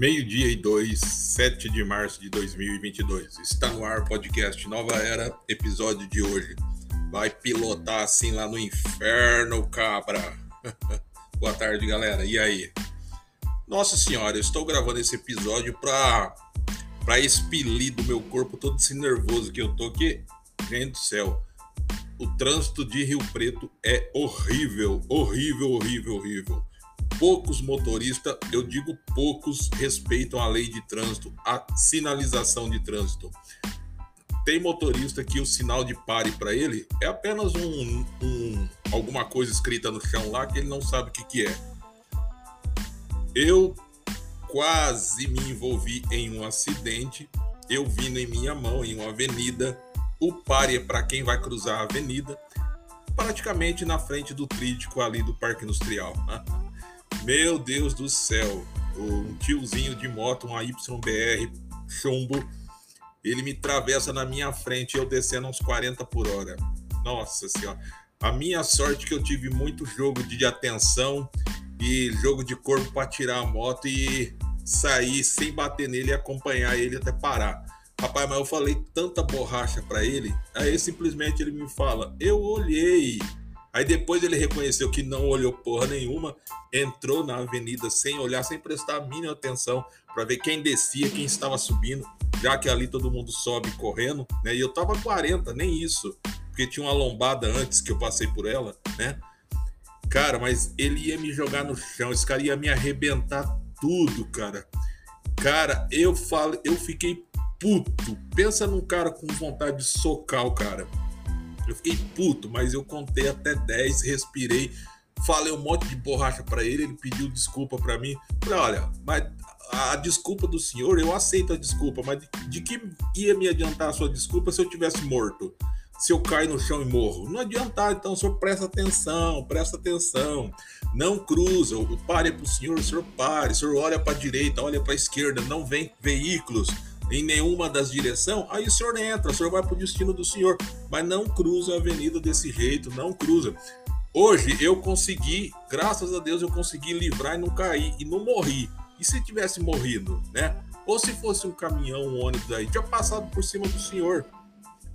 Meio-dia e dois, 7 de março de 2022. Está no ar podcast Nova Era, episódio de hoje. Vai pilotar assim lá no inferno, cabra. Boa tarde, galera. E aí? Nossa senhora, eu estou gravando esse episódio para para expelir do meu corpo todo esse nervoso que eu tô aqui. Gente do céu. O trânsito de Rio Preto é horrível, horrível, horrível, horrível poucos motoristas, eu digo poucos, respeitam a lei de trânsito, a sinalização de trânsito. Tem motorista que o sinal de pare para ele é apenas um, um, alguma coisa escrita no chão lá que ele não sabe o que, que é. Eu quase me envolvi em um acidente. Eu vindo em minha mão em uma avenida. O pare é para quem vai cruzar a avenida, praticamente na frente do trítico ali do Parque Industrial. Né? Meu Deus do céu. Um tiozinho de moto, uma YBR chumbo, ele me atravessa na minha frente, eu descendo uns 40 por hora. Nossa senhora. A minha sorte que eu tive muito jogo de atenção e jogo de corpo para tirar a moto e sair sem bater nele e acompanhar ele até parar. Rapaz, mas eu falei tanta borracha para ele, aí simplesmente ele me fala: "Eu olhei, Aí depois ele reconheceu que não olhou porra nenhuma, entrou na avenida sem olhar, sem prestar a mínima atenção para ver quem descia, quem estava subindo, já que ali todo mundo sobe correndo, né? E eu tava 40, nem isso, porque tinha uma lombada antes que eu passei por ela, né? Cara, mas ele ia me jogar no chão, esse cara ia me arrebentar tudo, cara. Cara, eu falo, eu fiquei puto. Pensa num cara com vontade de socar o cara. Eu fiquei puto, mas eu contei até 10, respirei, falei um monte de borracha para ele, ele pediu desculpa para mim. Falei, olha, mas a desculpa do senhor, eu aceito a desculpa, mas de, que ia me adiantar a sua desculpa se eu tivesse morto? se eu cair no chão e morro. Não adiantar, então o senhor presta atenção, presta atenção. Não cruza, pare para o senhor, o senhor pare, o senhor olha para a direita, olha para a esquerda, não vem veículos em nenhuma das direções, aí o senhor entra, o senhor vai para o destino do senhor, mas não cruza a avenida desse jeito, não cruza. Hoje eu consegui, graças a Deus, eu consegui livrar e não cair e não morri. E se tivesse morrido, né? Ou se fosse um caminhão, um ônibus aí, tinha passado por cima do senhor.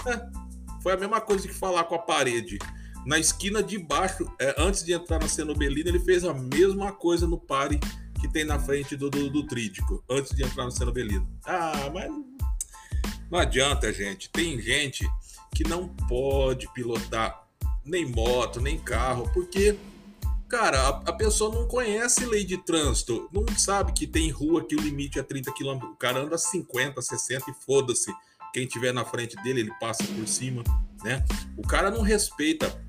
É, foi a mesma coisa que falar com a parede. Na esquina de baixo, é, antes de entrar na Cenobelina, ele fez a mesma coisa no pare que tem na frente do, do, do trítico, antes de entrar no Cenobelino. Ah, mas não adianta, gente. Tem gente que não pode pilotar nem moto, nem carro, porque, cara, a, a, pessoa não conhece lei de trânsito, não sabe que tem rua que o limite é 30 km. O cara anda 50, 60 e foda-se. Quem tiver na frente dele, ele passa por cima, né? O cara não respeita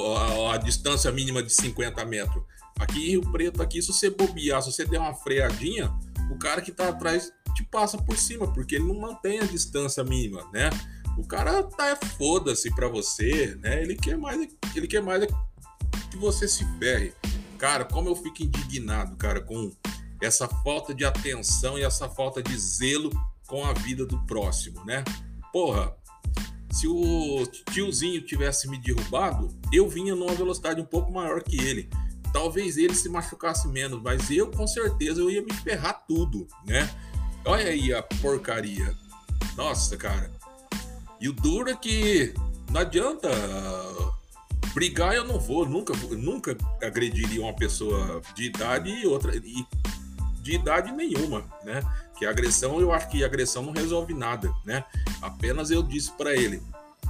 a, a, distância mínima de 50 metros. Aqui em Rio Preto, aqui, se você bobear, se você der uma freadinha, o cara que tá atrás te passa por cima, porque ele não mantém a distância mínima, né? O cara tá é foda-se para você, né? Ele quer mais, ele quer mais que você se ferre. Cara, como eu fico indignado, cara, com essa falta de atenção e essa falta de zelo com a vida do próximo, né? Porra, se o tiozinho tivesse me derrubado, eu vinha numa velocidade um pouco maior que ele talvez ele se machucasse menos, mas eu com certeza eu ia me ferrar tudo, né? Olha aí a porcaria. Nossa, cara. E o duro é que não adianta brigar eu não vou, nunca nunca agrediria uma pessoa de idade e outra e de idade nenhuma, né? Que agressão, eu acho que agressão não resolve nada, né? Apenas eu disse para ele: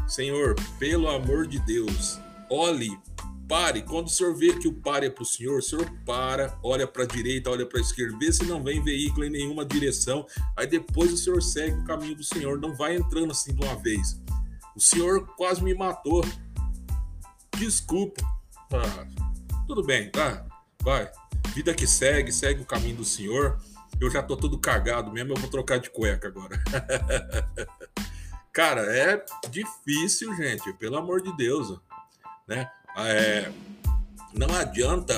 "Senhor, pelo amor de Deus, olhe pare. Quando o senhor vê que o pare é para o senhor, o senhor para, olha para a direita, olha para a esquerda, vê se não vem veículo em nenhuma direção. Aí depois o senhor segue o caminho do senhor, não vai entrando assim de uma vez. O senhor quase me matou. Desculpa. Ah, tudo bem, tá? Vai. Vida que segue, segue o caminho do senhor. Eu já tô todo cagado mesmo, eu vou trocar de cueca agora. Cara, é difícil, gente, pelo amor de Deus, né? É, não adianta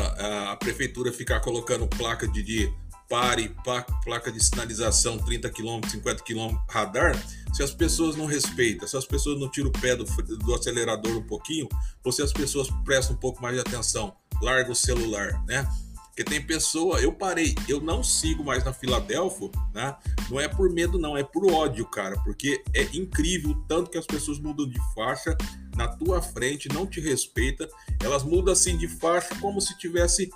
a prefeitura ficar colocando placa de, de pare, placa de sinalização 30 km, 50 km radar, se as pessoas não respeitam, se as pessoas não tiram o pé do, do acelerador um pouquinho, ou se as pessoas prestam um pouco mais de atenção, larga o celular, né? Porque tem pessoa, eu parei, eu não sigo mais na Filadélfia, né? Não é por medo, não, é por ódio, cara. Porque é incrível o tanto que as pessoas mudam de faixa na tua frente, não te respeita. Elas mudam assim de faixa como se tivesse.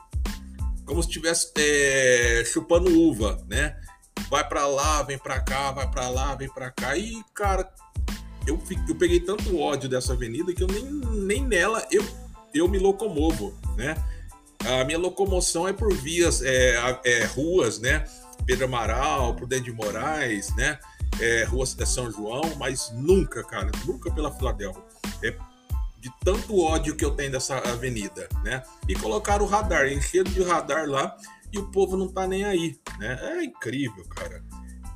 Como se tivesse é, chupando uva, né? Vai para lá, vem para cá, vai para lá, vem para cá. E, cara, eu, eu peguei tanto ódio dessa avenida que eu nem, nem nela eu, eu me locomovo, né? A minha locomoção é por vias, é, é, ruas, né? Pedro Amaral, Prudente de Moraes, né? É, rua São João, mas nunca, cara, nunca pela Filadélfia. É de tanto ódio que eu tenho dessa avenida, né? E colocaram o radar, encheram de radar lá e o povo não tá nem aí, né? É incrível, cara.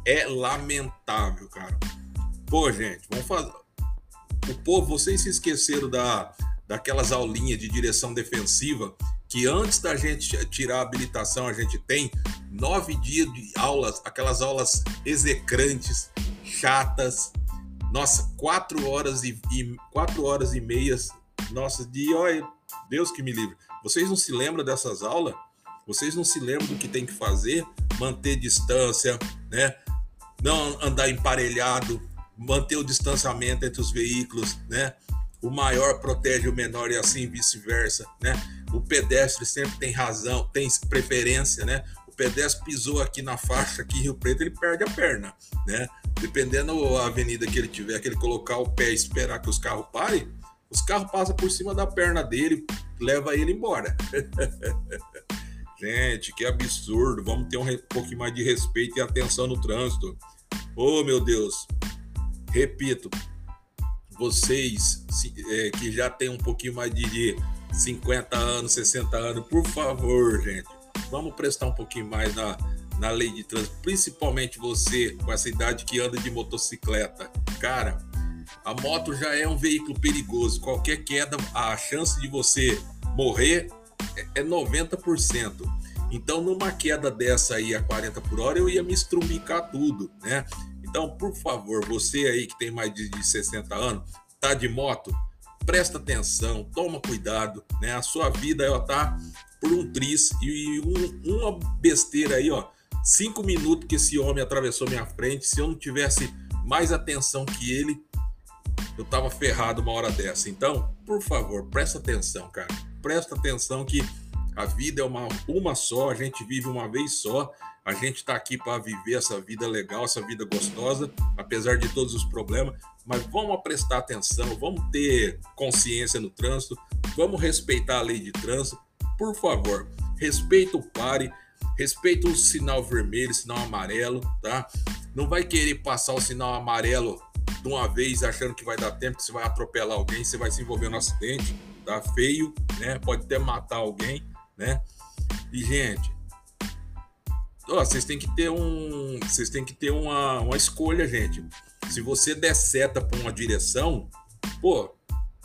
É lamentável, cara. Pô, gente, vamos fazer. O povo, vocês se esqueceram da, daquelas aulinhas de direção defensiva que antes da gente tirar a habilitação a gente tem nove dias de aulas, aquelas aulas execrantes, chatas. Nossa, quatro horas e, e quatro horas e meias. Nossa, de olha, Deus que me livre. Vocês não se lembram dessas aulas? Vocês não se lembram do que tem que fazer? Manter distância, né? Não andar emparelhado, manter o distanciamento entre os veículos, né? O maior protege o menor e assim vice-versa, né? O pedestre sempre tem razão, tem preferência, né? O pedestre pisou aqui na faixa aqui em Rio Preto, ele perde a perna, né? Dependendo da avenida que ele tiver, que ele colocar o pé e esperar que os carros parem, os carros passam por cima da perna dele, leva ele embora. Gente, que absurdo. Vamos ter um pouquinho mais de respeito e atenção no trânsito. Oh, meu Deus. Repito, vocês é, que já tem um pouquinho mais de 50 anos, 60 anos, por favor, gente, vamos prestar um pouquinho mais na, na lei de trânsito, principalmente você com essa idade que anda de motocicleta. Cara, a moto já é um veículo perigoso. Qualquer queda, a chance de você morrer é 90%. Então, numa queda dessa aí a 40 por hora, eu ia me estrumbicar tudo, né? Então, por favor, você aí que tem mais de 60 anos, tá de moto, presta atenção, toma cuidado, né? A sua vida ela tá por um tris e um, uma besteira aí, ó. Cinco minutos que esse homem atravessou minha frente, se eu não tivesse mais atenção que ele, eu tava ferrado uma hora dessa. Então, por favor, presta atenção, cara. Presta atenção que a vida é uma, uma só, a gente vive uma vez só. A gente está aqui para viver essa vida legal, essa vida gostosa, apesar de todos os problemas mas vamos prestar atenção, vamos ter consciência no trânsito, vamos respeitar a lei de trânsito, por favor, respeita o pare, respeita o sinal vermelho, sinal amarelo, tá? Não vai querer passar o sinal amarelo de uma vez achando que vai dar tempo, que você vai atropelar alguém, você vai se envolver no acidente, tá feio, né? Pode até matar alguém, né? E gente, vocês têm que ter um, vocês têm que ter uma, uma escolha, gente. Se você der seta para uma direção, pô,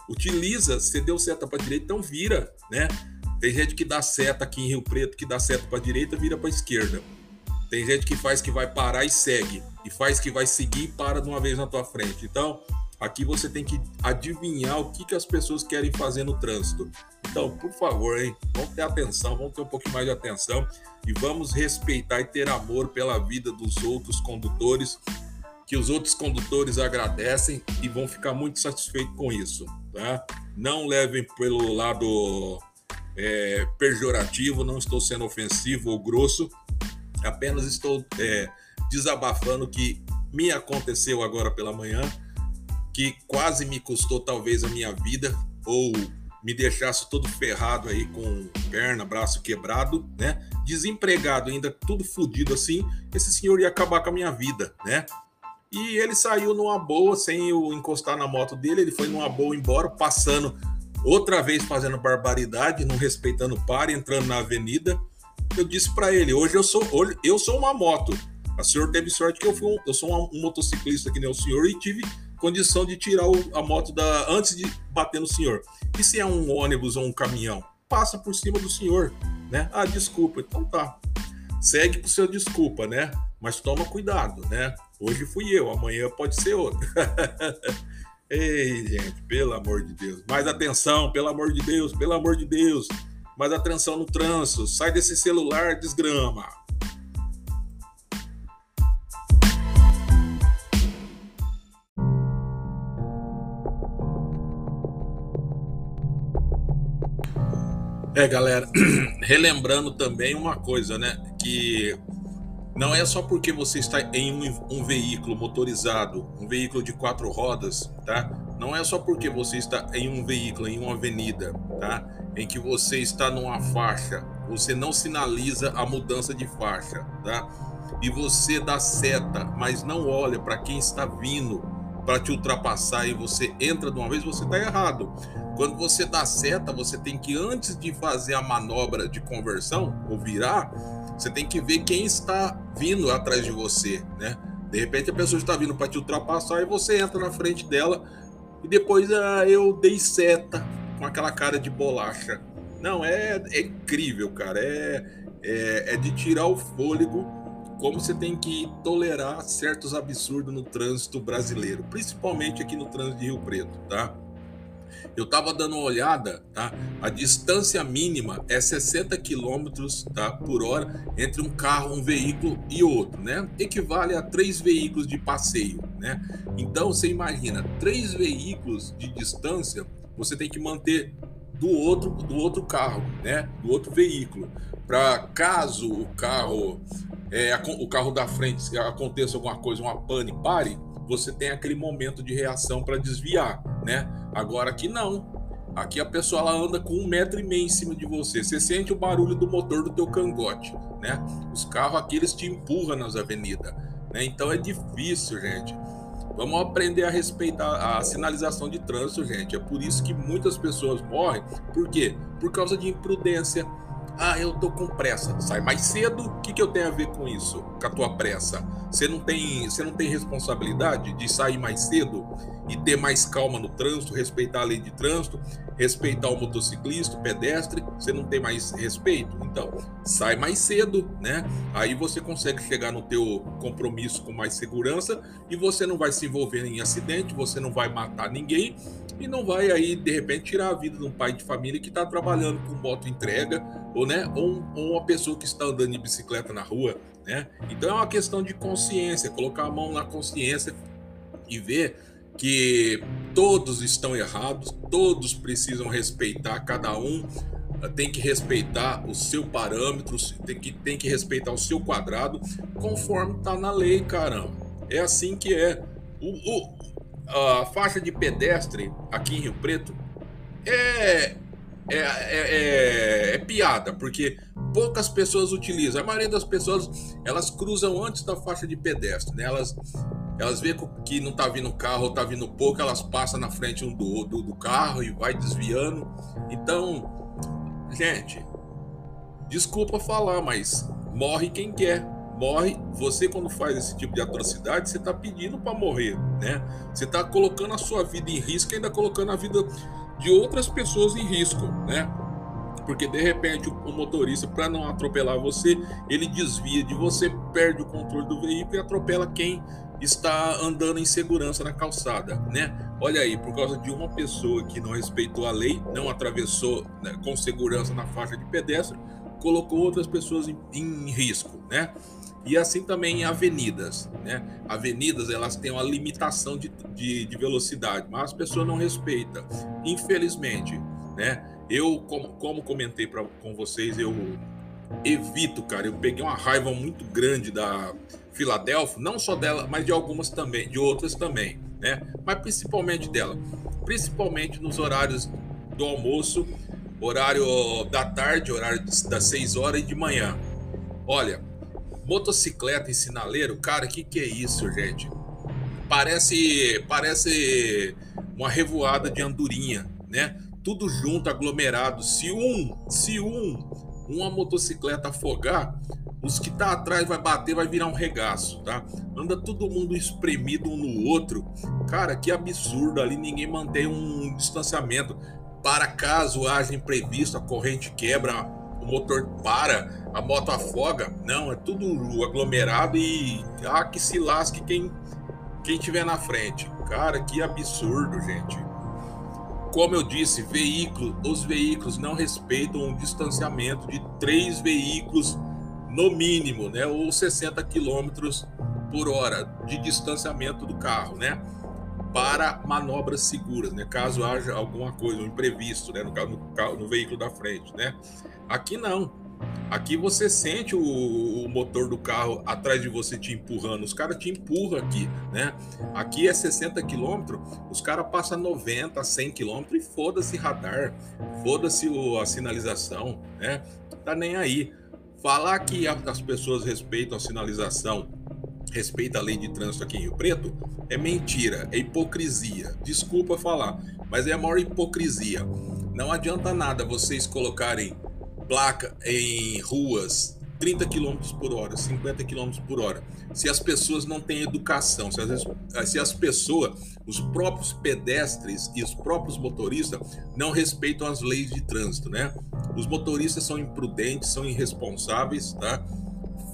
utiliza. Se deu seta para direita, então vira, né? Tem gente que dá seta aqui em Rio Preto, que dá seta para direita, vira para esquerda. Tem gente que faz que vai parar e segue, e faz que vai seguir e para de uma vez na tua frente. Então, aqui você tem que adivinhar o que, que as pessoas querem fazer no trânsito. Então, por favor, hein? Vamos ter atenção, vamos ter um pouquinho mais de atenção e vamos respeitar e ter amor pela vida dos outros condutores que os outros condutores agradecem e vão ficar muito satisfeitos com isso. Tá? Não levem pelo lado é, pejorativo, não estou sendo ofensivo ou grosso, apenas estou é, desabafando que me aconteceu agora pela manhã, que quase me custou talvez a minha vida ou me deixasse todo ferrado aí com perna, braço quebrado, né? Desempregado ainda, tudo fodido assim, esse senhor ia acabar com a minha vida, né? E ele saiu numa boa, sem eu encostar na moto dele, ele foi numa boa embora, passando outra vez fazendo barbaridade, não respeitando o par, entrando na avenida. Eu disse para ele: hoje eu sou, eu sou uma moto. A senhor teve sorte que eu, fui um, eu sou um, um motociclista que nem o senhor e tive condição de tirar o, a moto da antes de bater no senhor. E se é um ônibus ou um caminhão? Passa por cima do senhor, né? Ah, desculpa. Então tá. Segue com seu desculpa, né? Mas toma cuidado, né? Hoje fui eu, amanhã pode ser outro. Ei, gente, pelo amor de Deus. Mais atenção, pelo amor de Deus, pelo amor de Deus. mais atenção no trânsito. Sai desse celular, desgrama. É, galera, relembrando também uma coisa, né? Que não é só porque você está em um, um, veículo motorizado, um veículo de quatro rodas, tá? Não é só porque você está em um veículo, em uma avenida, tá? Em que você está numa faixa, você não sinaliza a mudança de faixa, tá? E você dá seta, mas não olha para quem está vindo para te ultrapassar e você entra de uma vez, você está errado. Quando você dá seta, você tem que, antes de fazer a manobra de conversão ou virar, você tem que ver quem está vindo atrás de você, né? De repente a pessoa está vindo para te ultrapassar e você entra na frente dela e depois ah, eu dei seta com aquela cara de bolacha. Não, é, é incrível, cara. É, é, é de tirar o fôlego como você tem que tolerar certos absurdos no trânsito brasileiro, principalmente aqui no trânsito de Rio Preto, tá? Eu estava dando uma olhada, tá? A distância mínima é 60 km tá, por hora entre um carro, um veículo e outro, né? Equivale a três veículos de passeio, né? Então você imagina, três veículos de distância, você tem que manter do outro do outro carro, né? Do outro veículo, para caso o carro é, o carro da frente aconteça alguma coisa, uma pane, pare, você tem aquele momento de reação para desviar, né? Agora aqui não. Aqui a pessoa ela anda com um metro e meio em cima de você. Você sente o barulho do motor do teu cangote, né? Os carros aqui eles te empurram nas avenidas, né? Então é difícil, gente. Vamos aprender a respeitar a sinalização de trânsito, gente. É por isso que muitas pessoas morrem. Por quê? Por causa de imprudência ah, eu tô com pressa. Sai mais cedo. O que, que eu tenho a ver com isso? Com a tua pressa? Você não tem, você não tem responsabilidade de sair mais cedo e ter mais calma no trânsito, respeitar a lei de trânsito, respeitar o motociclista, o pedestre. Você não tem mais respeito? Então, sai mais cedo, né? Aí você consegue chegar no teu compromisso com mais segurança e você não vai se envolver em acidente, você não vai matar ninguém e não vai aí de repente tirar a vida de um pai de família que está trabalhando com moto entrega ou né ou, ou, uma pessoa que está andando de bicicleta na rua né? Então é uma questão de consciência colocar a mão na consciência e ver que todos estão errados todos precisam respeitar cada um eh, tem que respeitar o seu parâmetro tem que tem que respeitar o seu quadrado conforme está na lei caramba. É assim que é. O, o a faixa de pedestre aqui em Rio Preto é, é, é, é, é, piada, porque poucas pessoas utilizam. A maioria das pessoas elas cruzam antes da faixa de pedestre, né? Elas, elas veem que não tá vindo carro tá vindo pouco, elas passam na frente um do, do, do carro e vai desviando. Então, gente, desculpa falar, mas morre quem quer morre. Você, quando faz esse tipo de atrocidade, você está pedindo para morrer, né? Você está colocando a sua vida em risco ainda colocando a vida de outras pessoas em risco, né? Porque de repente o motorista, para não atropelar você, ele desvia de você, perde o controle do veículo e atropela quem está andando em segurança na calçada, né? Olha aí, por causa de uma pessoa que não respeitou a lei, não atravessou né, com segurança na faixa de pedestre, colocou outras pessoas em, em risco, né? E assim também em avenidas, né? Avenidas, elas têm uma limitação de, de, de velocidade, mas as pessoas não respeitam. Infelizmente, né? Eu, como, como comentei pra, com vocês, eu evito, cara. Eu peguei uma raiva muito grande da Filadélfia, não só dela, mas de algumas também, de outras também, né? Mas principalmente dela. Principalmente nos horários do almoço, horário da tarde, horário das 6 horas e de manhã. Olha, Motocicleta em sinaleiro, cara, que, que é isso, gente? Parece, parece uma revoada de andorinha, né? Tudo junto, aglomerado. Se um, se um, uma motocicleta afogar, os que tá atrás vai bater, vai virar um regaço, tá? Anda todo mundo espremido um no outro. Cara, que absurdo ali, ninguém mantém um distanciamento. Para caso haja imprevisto, a corrente quebra, motor para, a moto afoga. Não, é tudo aglomerado e ah, que se lasque quem quem tiver na frente. Cara, que absurdo, gente. como eu disse, veículo, os veículos não respeitam um distanciamento de três veículos no mínimo, né? Ou 60 quilômetros por hora de distanciamento do carro, né? Para manobras seguras, né? Caso haja alguma coisa, um imprevisto, né? No, no, no veículo da frente, né? Aqui não. Aqui você sente o, o, motor do carro atrás de você te empurrando. Os caras te empurram aqui, né? Aqui é 60 km, os caras passam 90, 100 km e foda-se radar, foda-se a sinalização, né? Tá nem aí. Falar que as pessoas respeitam a sinalização, respeitam a lei de trânsito aqui em Rio Preto, é mentira, é hipocrisia. Desculpa falar, mas é a maior hipocrisia. Não adianta nada vocês colocarem placa em ruas 30 km por hora, 50 km por hora. Se as pessoas não têm educação, se as, se as pessoas, os próprios pedestres e os próprios motoristas não respeitam as leis de trânsito, né? Os motoristas são imprudentes, são irresponsáveis, tá?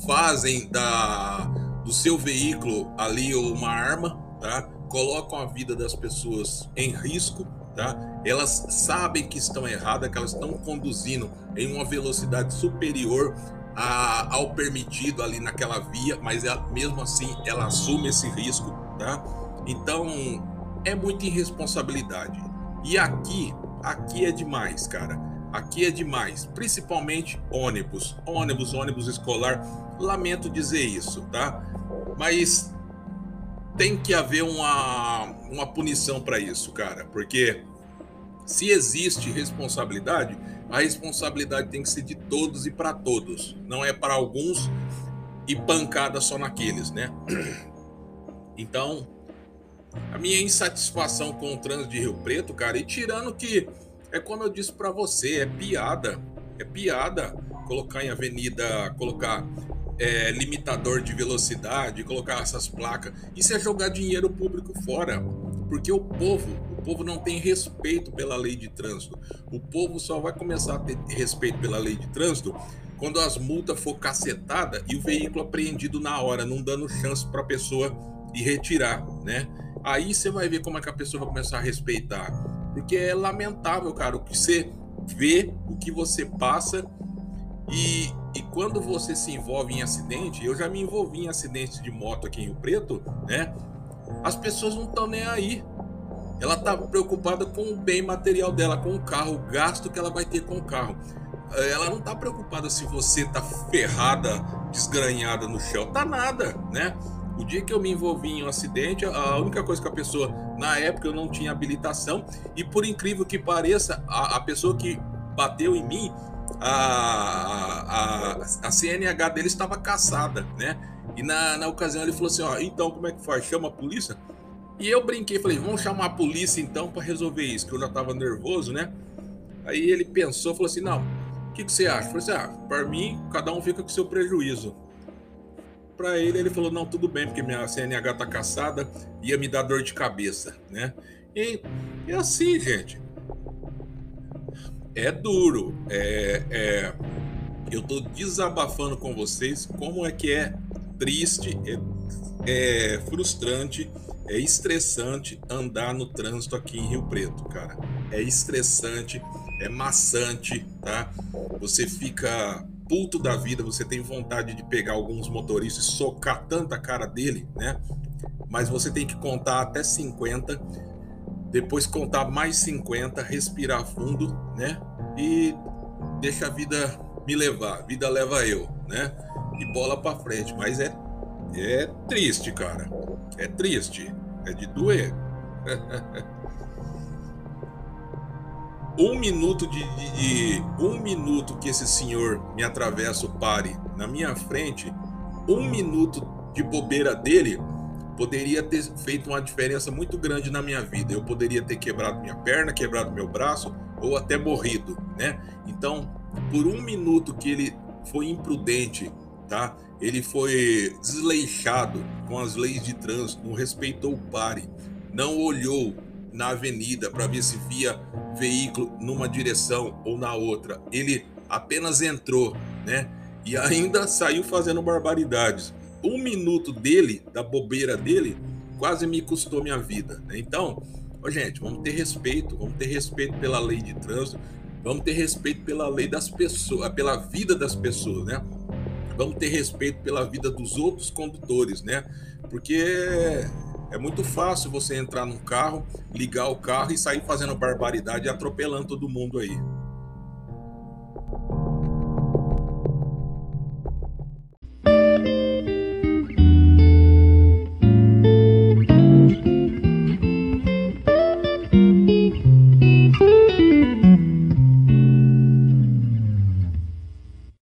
Fazem da, do seu veículo ali uma arma, tá? Colocam a vida das pessoas em risco, tá? Elas sabem que estão erradas, que elas estão conduzindo em uma velocidade superior a, ao permitido ali naquela via, mas ela, mesmo assim ela assume esse risco, tá? Então é muita irresponsabilidade. E aqui, aqui é demais, cara. Aqui é demais, principalmente ônibus, ônibus, ônibus escolar. Lamento dizer isso, tá? Mas tem que haver uma, uma punição para isso, cara, porque se existe responsabilidade, a responsabilidade tem que ser de todos e para todos, não é para alguns e pancada só naqueles, né? Então, a minha insatisfação com o trânsito de Rio Preto, cara, e tirando que é como eu disse para você, é piada, é piada colocar em avenida, colocar é, limitador de velocidade, colocar essas placas. Isso é jogar dinheiro público fora. Porque o povo, o povo não tem respeito pela lei de trânsito. O povo só vai começar a ter respeito pela lei de trânsito quando as multas for cacetada e o veículo apreendido na hora, não dando chance para a pessoa ir retirar, né? Aí você vai ver como é que a pessoa vai começar a respeitar. Porque é lamentável, cara, o que você vê, o que você passa e, e quando você se envolve em acidente, eu já me envolvi em acidentes de moto aqui em Rio Preto, né? As pessoas não estão nem aí. Ela tá preocupada com o bem material dela, com o carro, o gasto que ela vai ter com o carro. Ela não tá preocupada se você tá ferrada, desgranhada no chão. Tá nada, né? O dia que eu me envolvi em um acidente, a única coisa que a pessoa, na época eu não tinha habilitação, e por incrível que pareça, a, a pessoa que bateu em mim, a, a, a CNH dele estava caçada, né? E na, na ocasião ele falou assim: ó, então como é que faz? Chama a polícia? E eu brinquei, falei: vamos chamar a polícia então para resolver isso, que eu já estava nervoso, né? Aí ele pensou, falou assim: não, o que, que você acha? Eu falei assim: ah, para mim, cada um fica com seu prejuízo. Para ele, ele falou: não, tudo bem, porque minha CNH tá caçada, ia me dar dor de cabeça, né? E é assim, gente é duro. É, é, eu estou desabafando com vocês como é que é triste, é, é, frustrante, é estressante andar no trânsito aqui em Rio Preto, cara. É estressante, é maçante, tá? Você fica puto da vida, você tem vontade de pegar alguns motoristas e socar tanta cara dele, né? Mas você tem que contar até 50 depois contar mais 50, respirar fundo, né? E deixa a vida me levar, vida leva eu, né? E bola para frente, mas é é triste, cara. É triste, é de doer. um minuto de, de, de, um minuto que esse senhor me atravessa o pare na minha frente, um minuto de bobeira dele poderia ter feito uma diferença muito grande na minha vida. Eu poderia ter quebrado minha perna, quebrado meu braço ou até morrido, né? Então, por um minuto que ele foi imprudente, tá? Ele foi desleixado com as leis de trânsito, não respeitou o pare, não olhou na avenida para ver se via veículo numa direção ou na outra. Ele apenas entrou, né? E ainda saiu fazendo barbaridades um minuto dele, da bobeira dele, quase me custou minha vida. Né? Então, Ô, gente, vamos ter respeito, vamos ter respeito pela lei de trânsito, vamos ter respeito pela lei das pessoas, pela vida das pessoas, né? Vamos ter respeito pela vida dos outros condutores, né? Porque é muito fácil você entrar num carro, ligar o carro e sair fazendo barbaridade atropelando todo mundo aí.